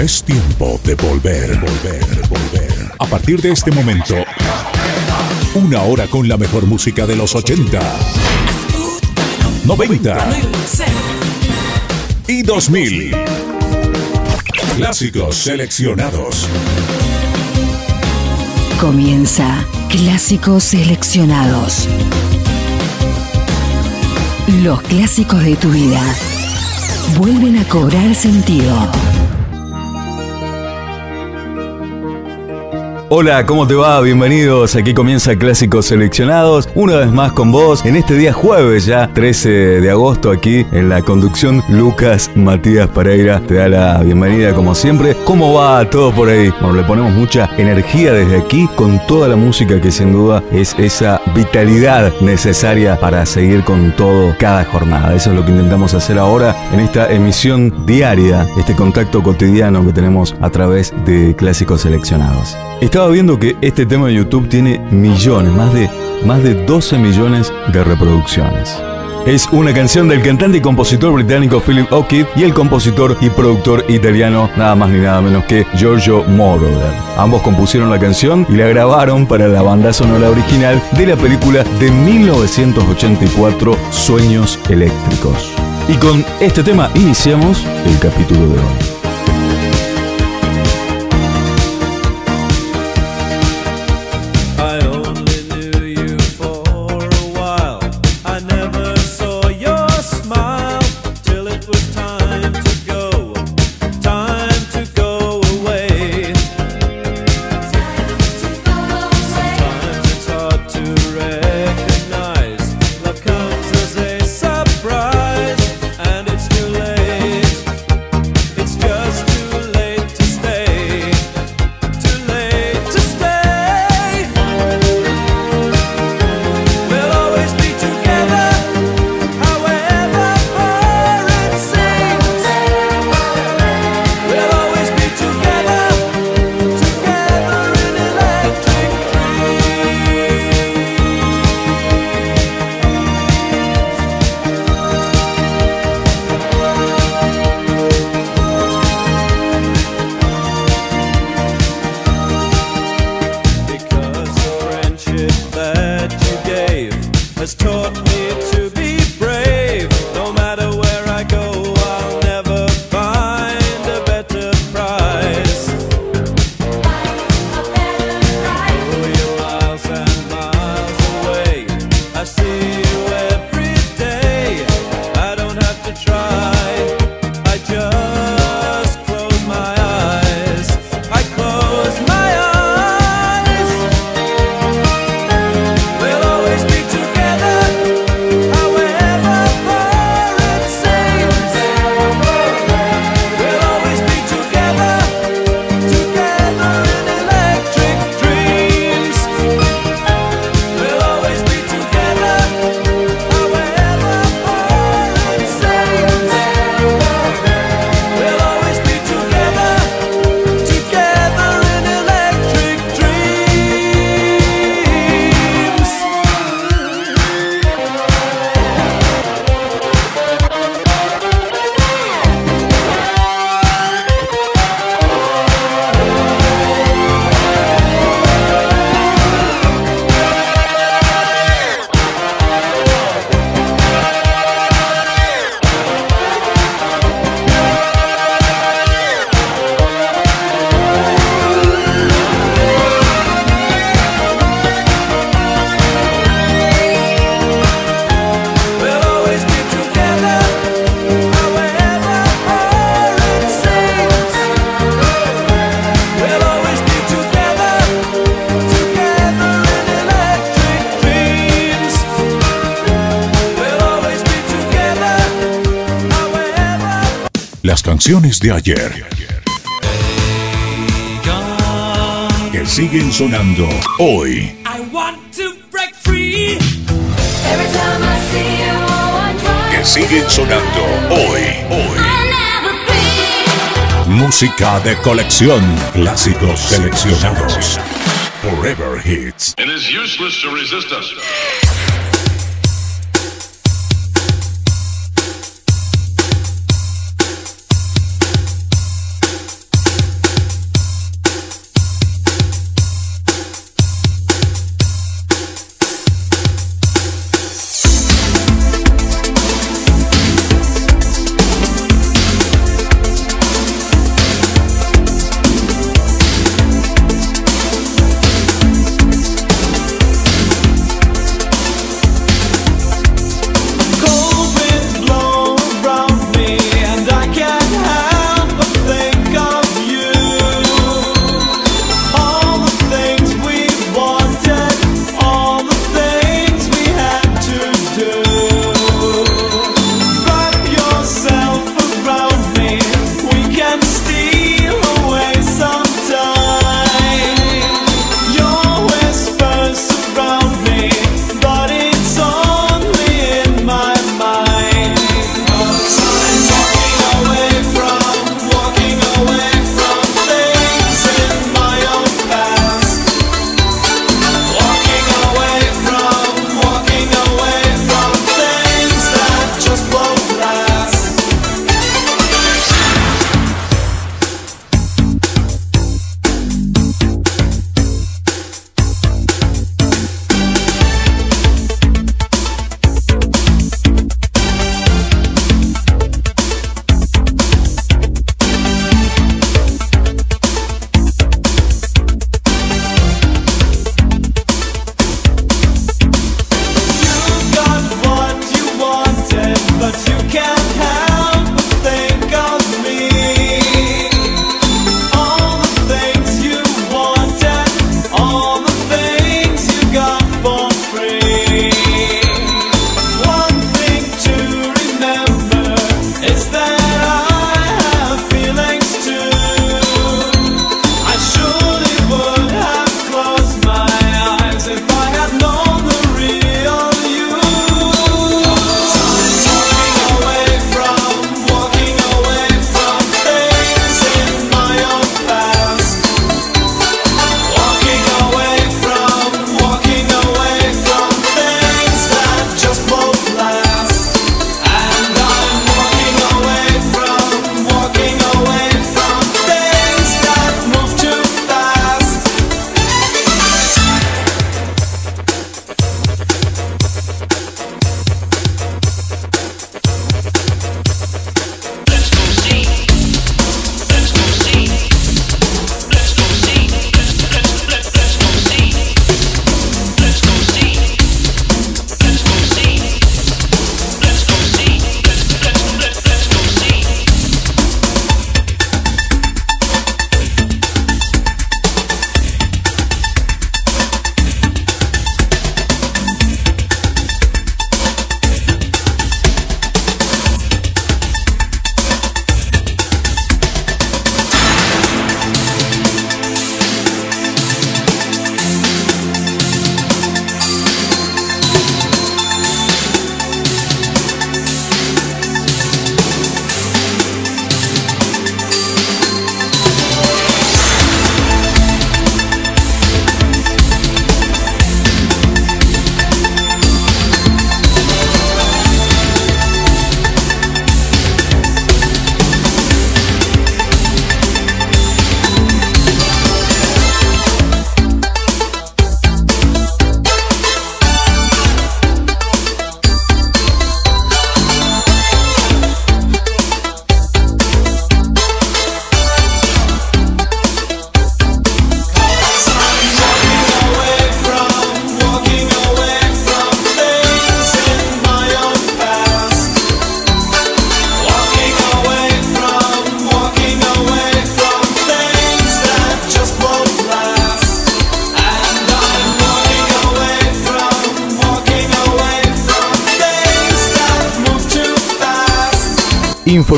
Es tiempo de volver, volver, volver. A partir de este momento, una hora con la mejor música de los 80, 90 y 2000. Clásicos seleccionados. Comienza Clásicos Seleccionados. Los clásicos de tu vida vuelven a cobrar sentido. Hola, ¿cómo te va? Bienvenidos. Aquí comienza Clásicos Seleccionados. Una vez más con vos en este día jueves ya, 13 de agosto, aquí en la conducción Lucas Matías Pereira. Te da la bienvenida como siempre. ¿Cómo va todo por ahí? Bueno, le ponemos mucha energía desde aquí con toda la música que sin duda es esa vitalidad necesaria para seguir con todo cada jornada. Eso es lo que intentamos hacer ahora en esta emisión diaria, este contacto cotidiano que tenemos a través de Clásicos Seleccionados. Estaba viendo que este tema de YouTube tiene millones, más de, más de 12 millones de reproducciones. Es una canción del cantante y compositor británico Philip O'Keefe y el compositor y productor italiano nada más ni nada menos que Giorgio Moroder. Ambos compusieron la canción y la grabaron para la banda sonora original de la película de 1984 Sueños Eléctricos. Y con este tema iniciamos el capítulo de hoy. De ayer. Que siguen sonando hoy. Que siguen sonando hoy, hoy. Música de colección, clásicos seleccionados. Forever Hits. It is useless to resist us.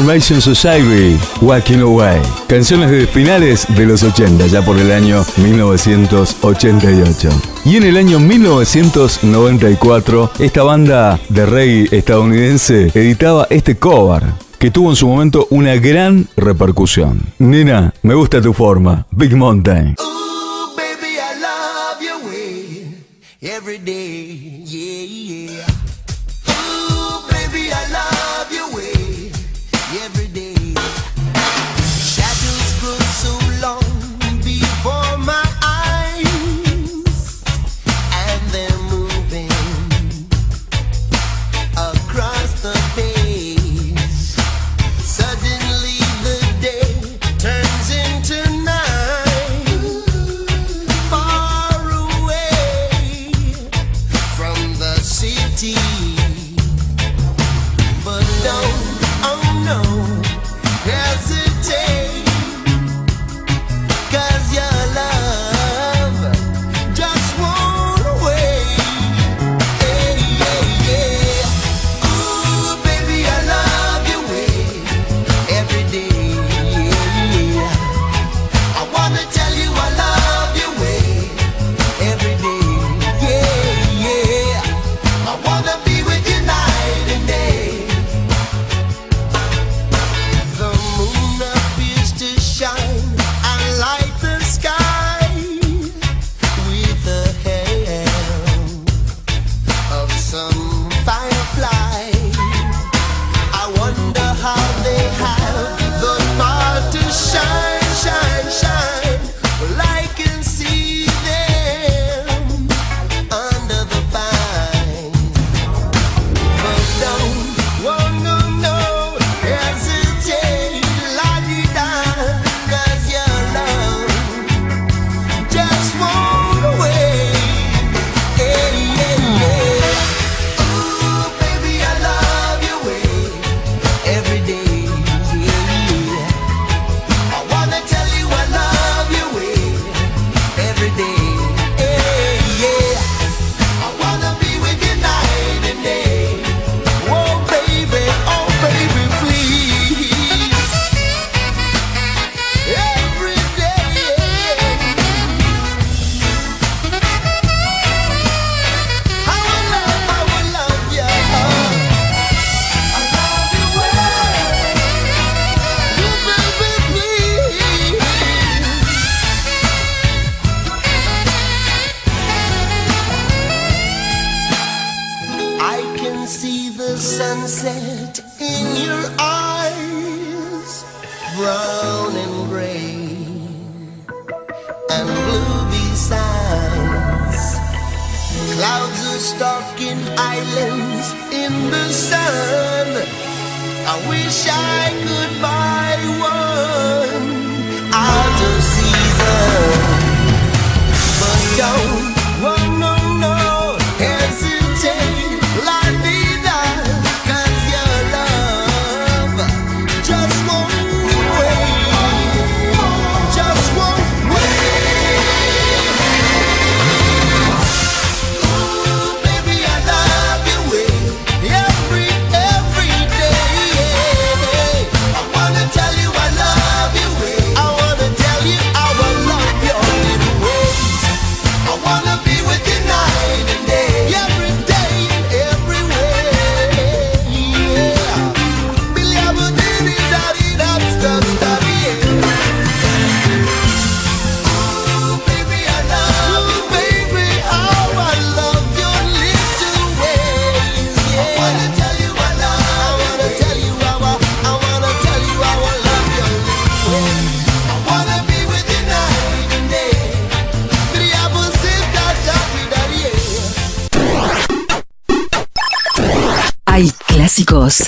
Information Society, Walking Away. Canciones de finales de los 80, ya por el año 1988. Y en el año 1994, esta banda de reggae estadounidense editaba este cover que tuvo en su momento una gran repercusión. Nina, me gusta tu forma. Big Mountain.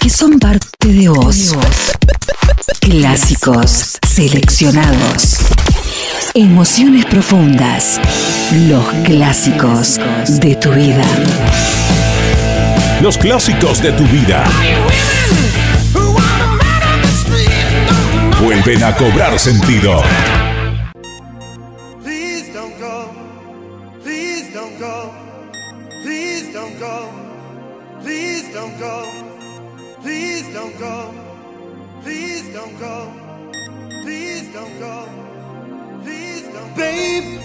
Que son parte de vos. Clásicos seleccionados. Emociones profundas. Los clásicos de tu vida. Los clásicos de tu vida. Vuelven a cobrar sentido.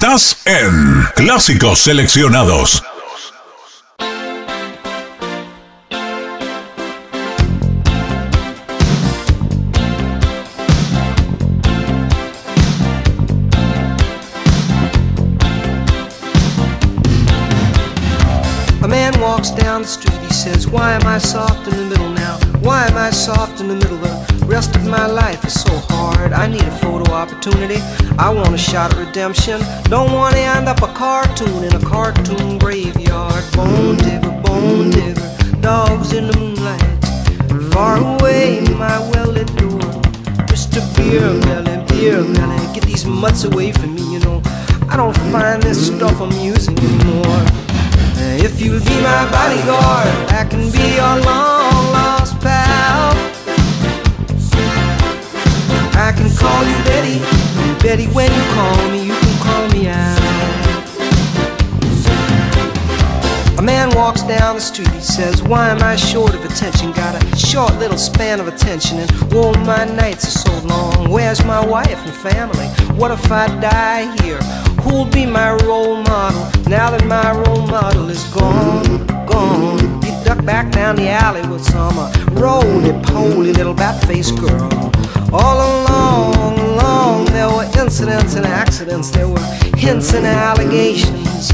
Estás en Clásicos Seleccionados. A man walks down the street, he says, Why am I soft in the middle now? Why am I soft in the middle? The rest of my life is so hard. I need a photo opportunity. I want a shot at redemption. Don't want to end up a cartoon in a cartoon graveyard. Bone digger, bone digger, dogs in the moonlight. Far away, my well lit door. Mr. Beer Melon, Beer Melon, get these mutts away from me, you know. I don't find this stuff amusing anymore. If you'll be my bodyguard, I can be your long lost pal. I can call you Betty, and Betty, when you call me, you can call me out. A man walks down the street, he says, Why am I short of attention? Got a short little span of attention, and oh, my nights are so long. Where's my wife and family? What if I die here? Who'll be my role model now that my role model is gone? Gone. You duck back down the alley with some uh, roly-poly little bat-faced girl. All along, along, there were incidents and accidents, there were hints and allegations.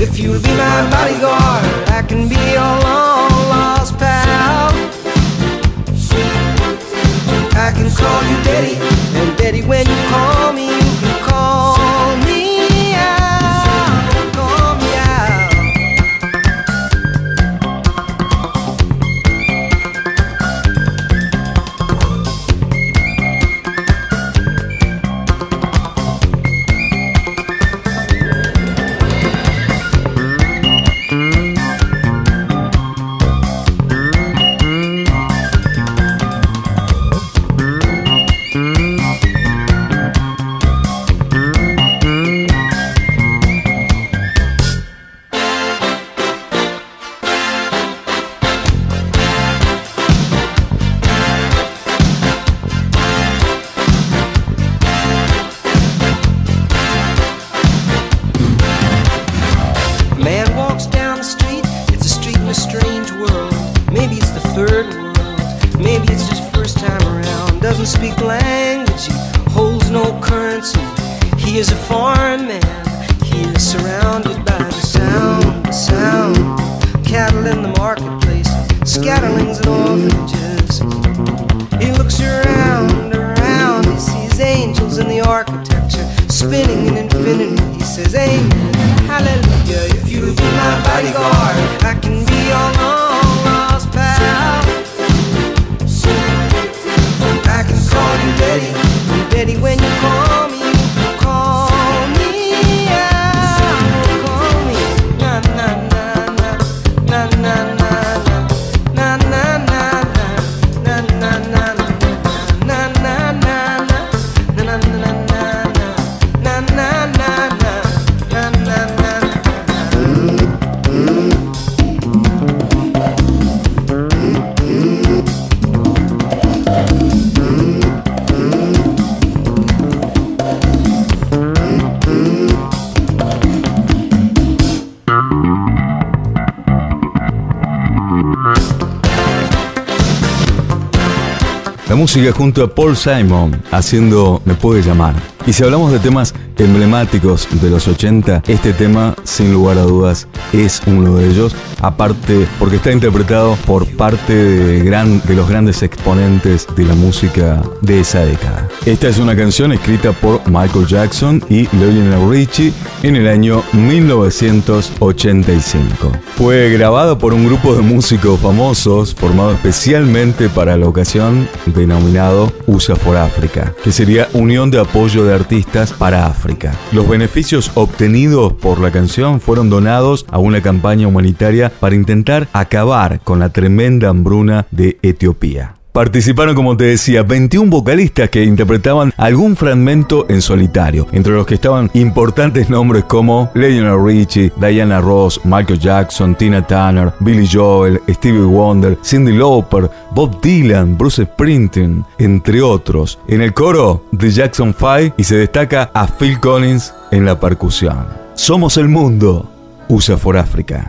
If you'll be my bodyguard, I can be your long lost pal. I can call you Betty, and Betty, when you call me, La música junto a Paul Simon haciendo Me puede llamar. Y si hablamos de temas emblemáticos de los 80, este tema, sin lugar a dudas, es uno de ellos. Aparte, porque está interpretado por parte de, gran- de los grandes exponentes de la música de esa década. Esta es una canción escrita por Michael Jackson y Lionel Richie en el año 1985. Fue grabada por un grupo de músicos famosos formado especialmente para la ocasión denominado USA for Africa, que sería Unión de Apoyo de Artistas para África. Los beneficios obtenidos por la canción fueron donados a una campaña humanitaria para intentar acabar con la tremenda hambruna de Etiopía. Participaron, como te decía, 21 vocalistas que interpretaban algún fragmento en solitario, entre los que estaban importantes nombres como Lionel Richie, Diana Ross, Michael Jackson, Tina Turner, Billy Joel, Stevie Wonder, Cindy Lauper, Bob Dylan, Bruce Springsteen, entre otros. En el coro, The Jackson 5 y se destaca a Phil Collins en la percusión. Somos el mundo. USA for Africa.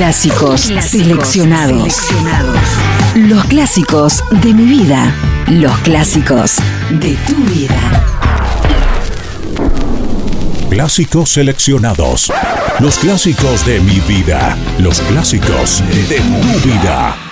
Clásicos, seleccionados. seleccionados. Los clásicos de mi vida. Los clásicos de tu vida. Clásicos seleccionados. Los clásicos de mi vida. Los clásicos de tu vida.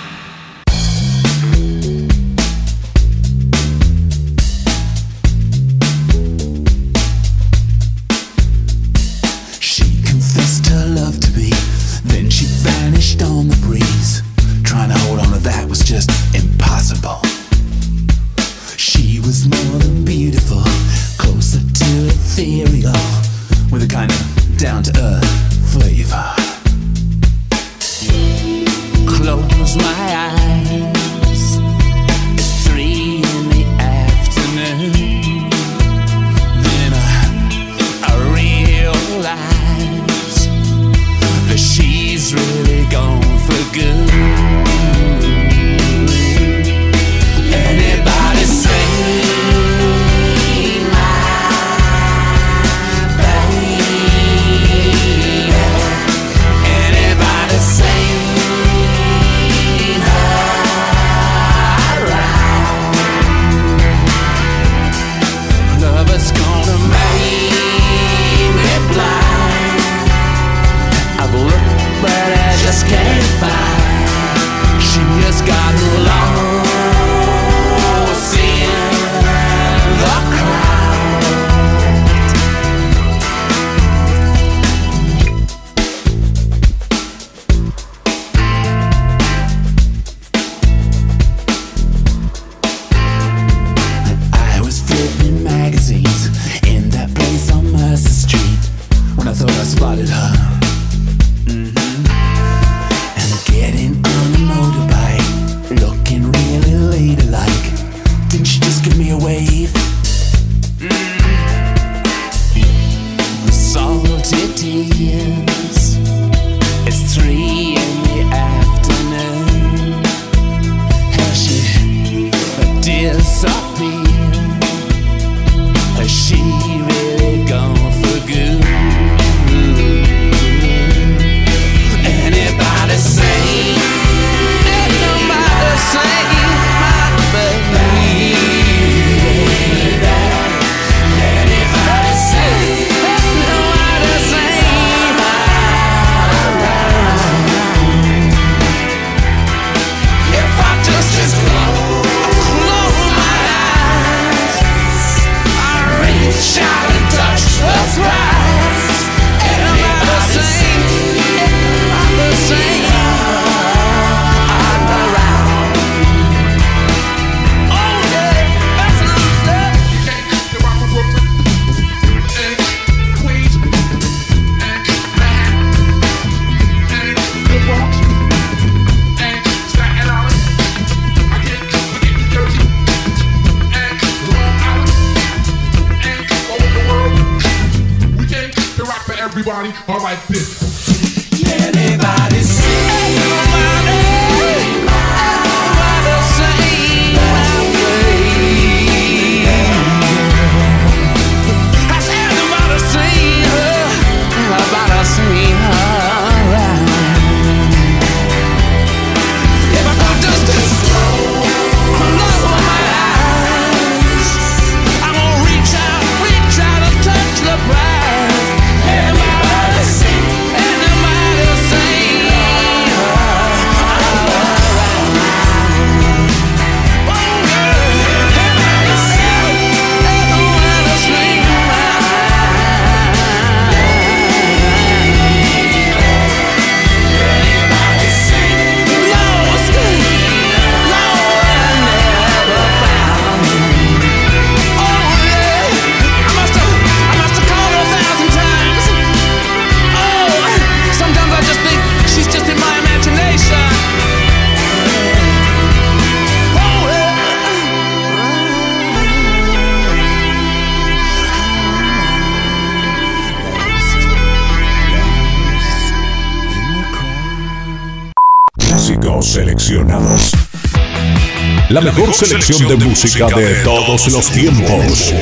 mejor selección de música de todos los tiempos.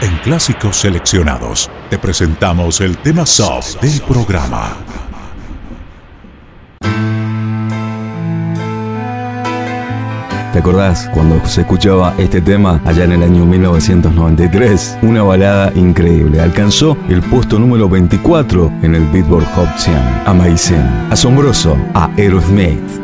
En Clásicos Seleccionados te presentamos el tema soft del programa. ¿Te acordás cuando se escuchaba este tema allá en el año 1993? Una balada increíble. Alcanzó el puesto número 24 en el Billboard Hot 100. Amazing. Asombroso. A Aerosmith.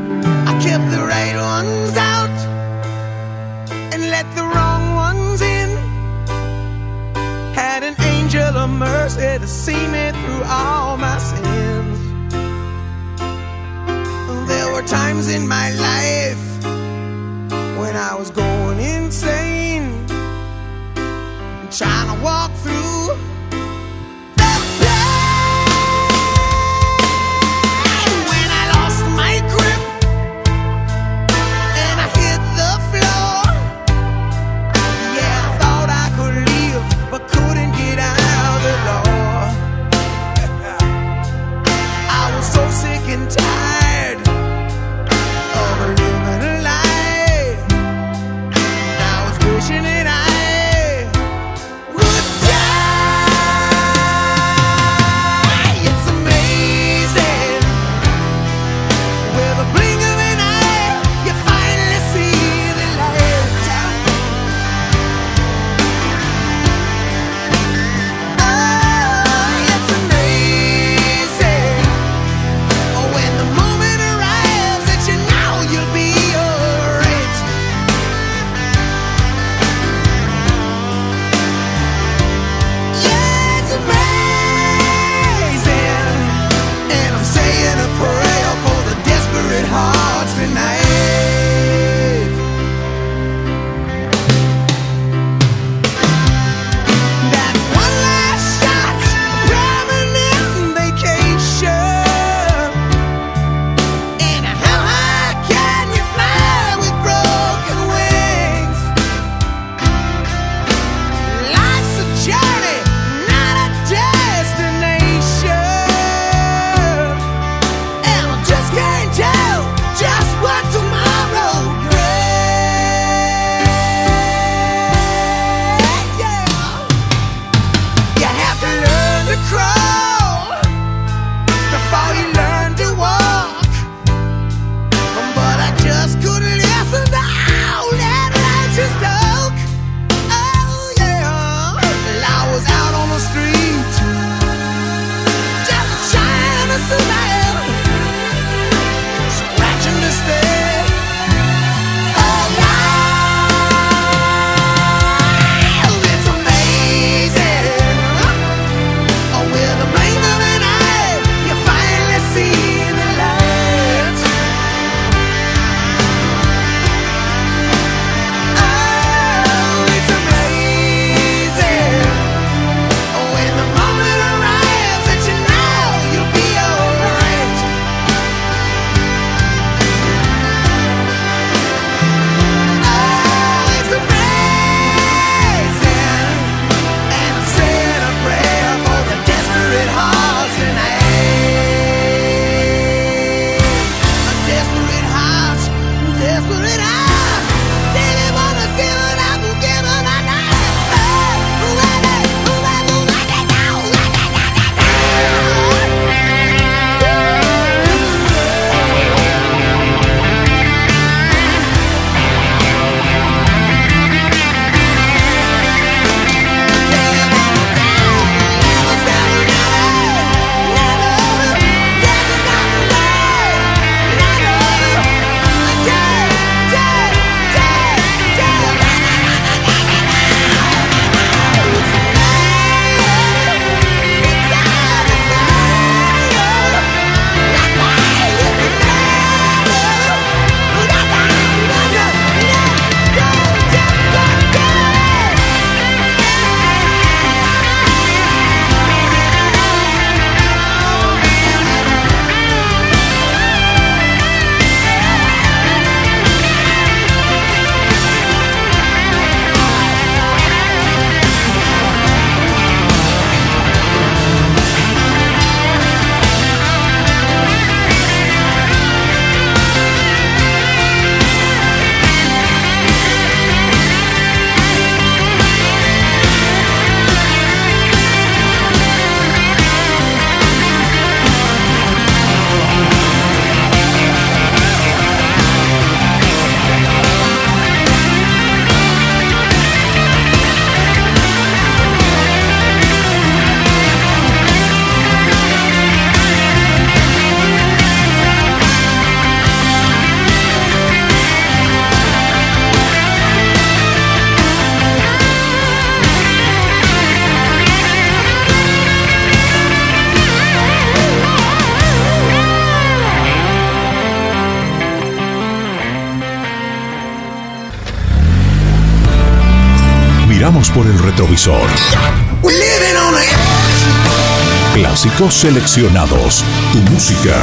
Clásicos seleccionados. Tu música.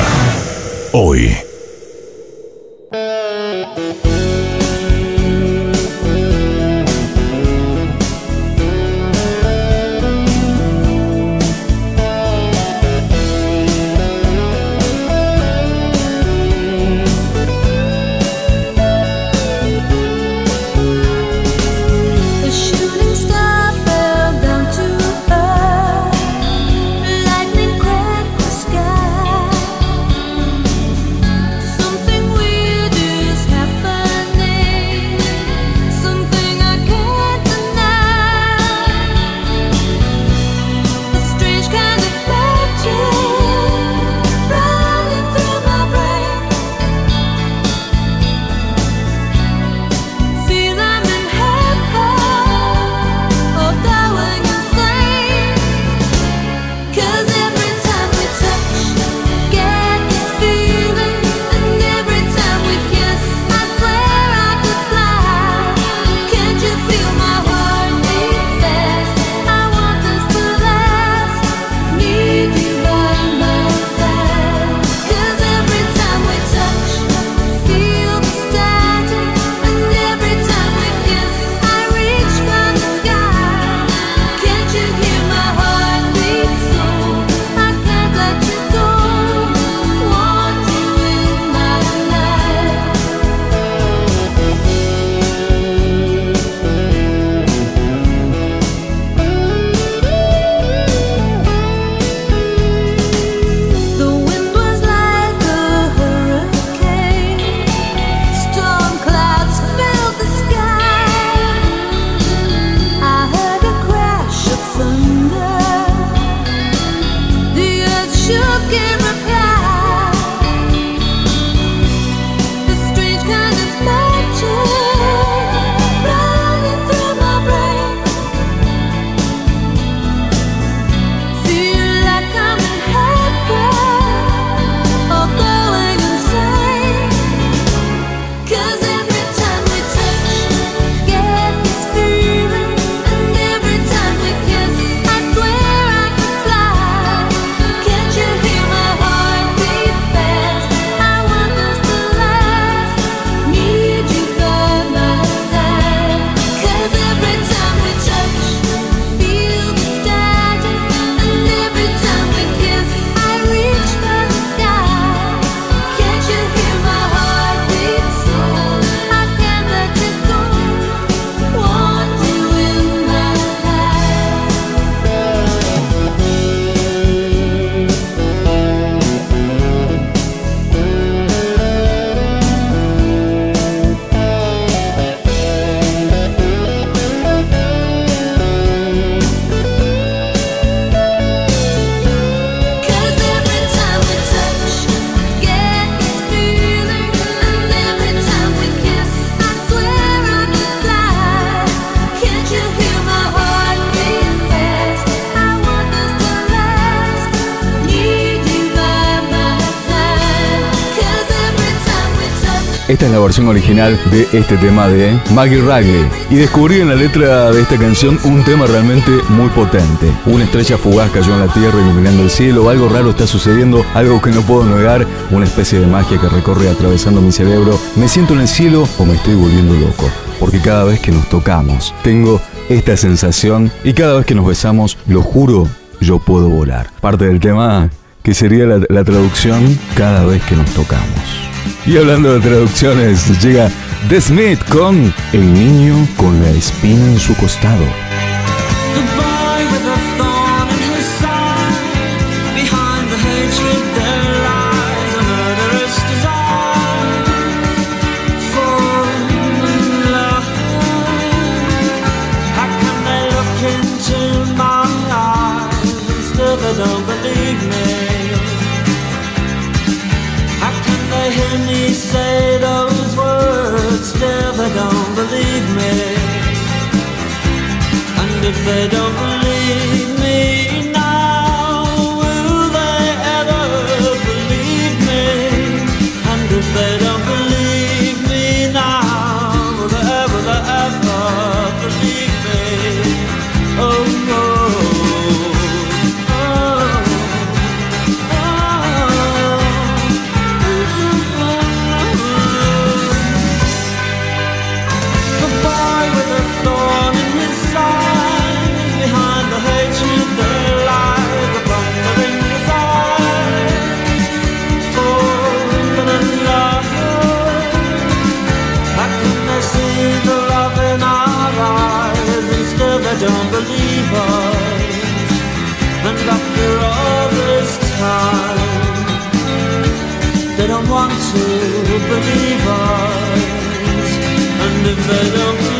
Hoy. versión original de este tema de Maggie Riley y descubrí en la letra de esta canción un tema realmente muy potente. Una estrella fugaz cayó en la tierra iluminando el cielo, algo raro está sucediendo, algo que no puedo negar, una especie de magia que recorre atravesando mi cerebro. Me siento en el cielo o me estoy volviendo loco, porque cada vez que nos tocamos tengo esta sensación y cada vez que nos besamos, lo juro, yo puedo volar. Parte del tema que sería la traducción cada vez que nos tocamos. Y hablando de traducciones, llega The Smith con El niño con la espina en su costado. if they don't believe us. And if they don't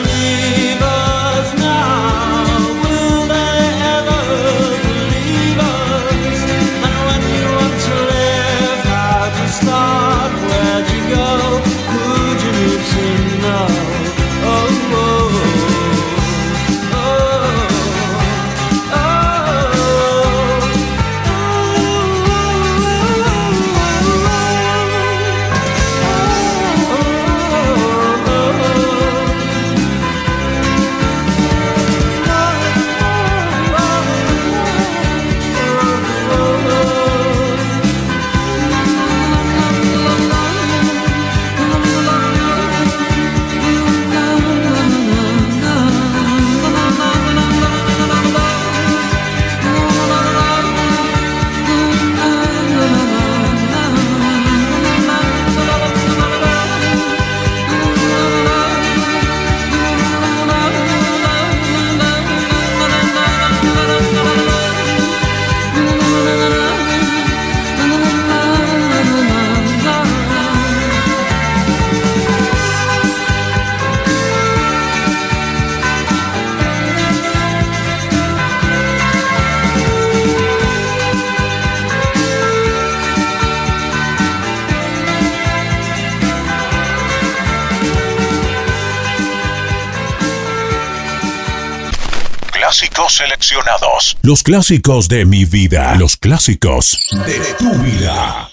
seleccionados. Los clásicos de mi vida. Los clásicos de tu vida.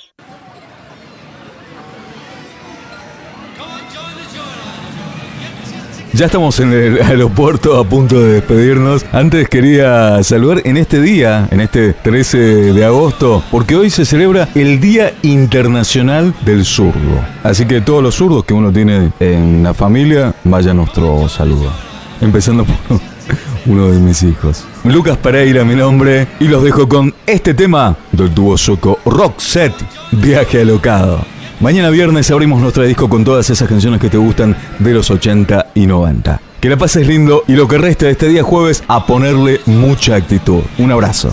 Ya estamos en el aeropuerto a punto de despedirnos. Antes quería saludar en este día, en este 13 de agosto, porque hoy se celebra el Día Internacional del Zurdo. Así que todos los zurdos que uno tiene en la familia, vaya nuestro saludo. Empezando por uno de mis hijos. Lucas Pereira, mi nombre, y los dejo con este tema del dúo sueco Rock Set, Viaje Alocado. Mañana viernes abrimos nuestro disco con todas esas canciones que te gustan de los 80 y 90. Que la pases lindo y lo que resta de este día jueves a ponerle mucha actitud. Un abrazo.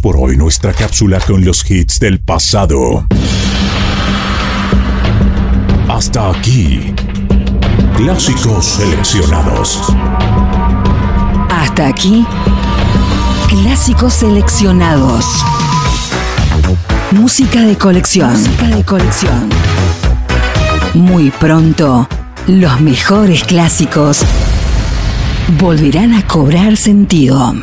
Por hoy nuestra cápsula con los hits del pasado. Hasta aquí. Clásicos seleccionados. Hasta aquí. Clásicos seleccionados. Música de colección. Música de colección. Muy pronto, los mejores clásicos volverán a cobrar sentido.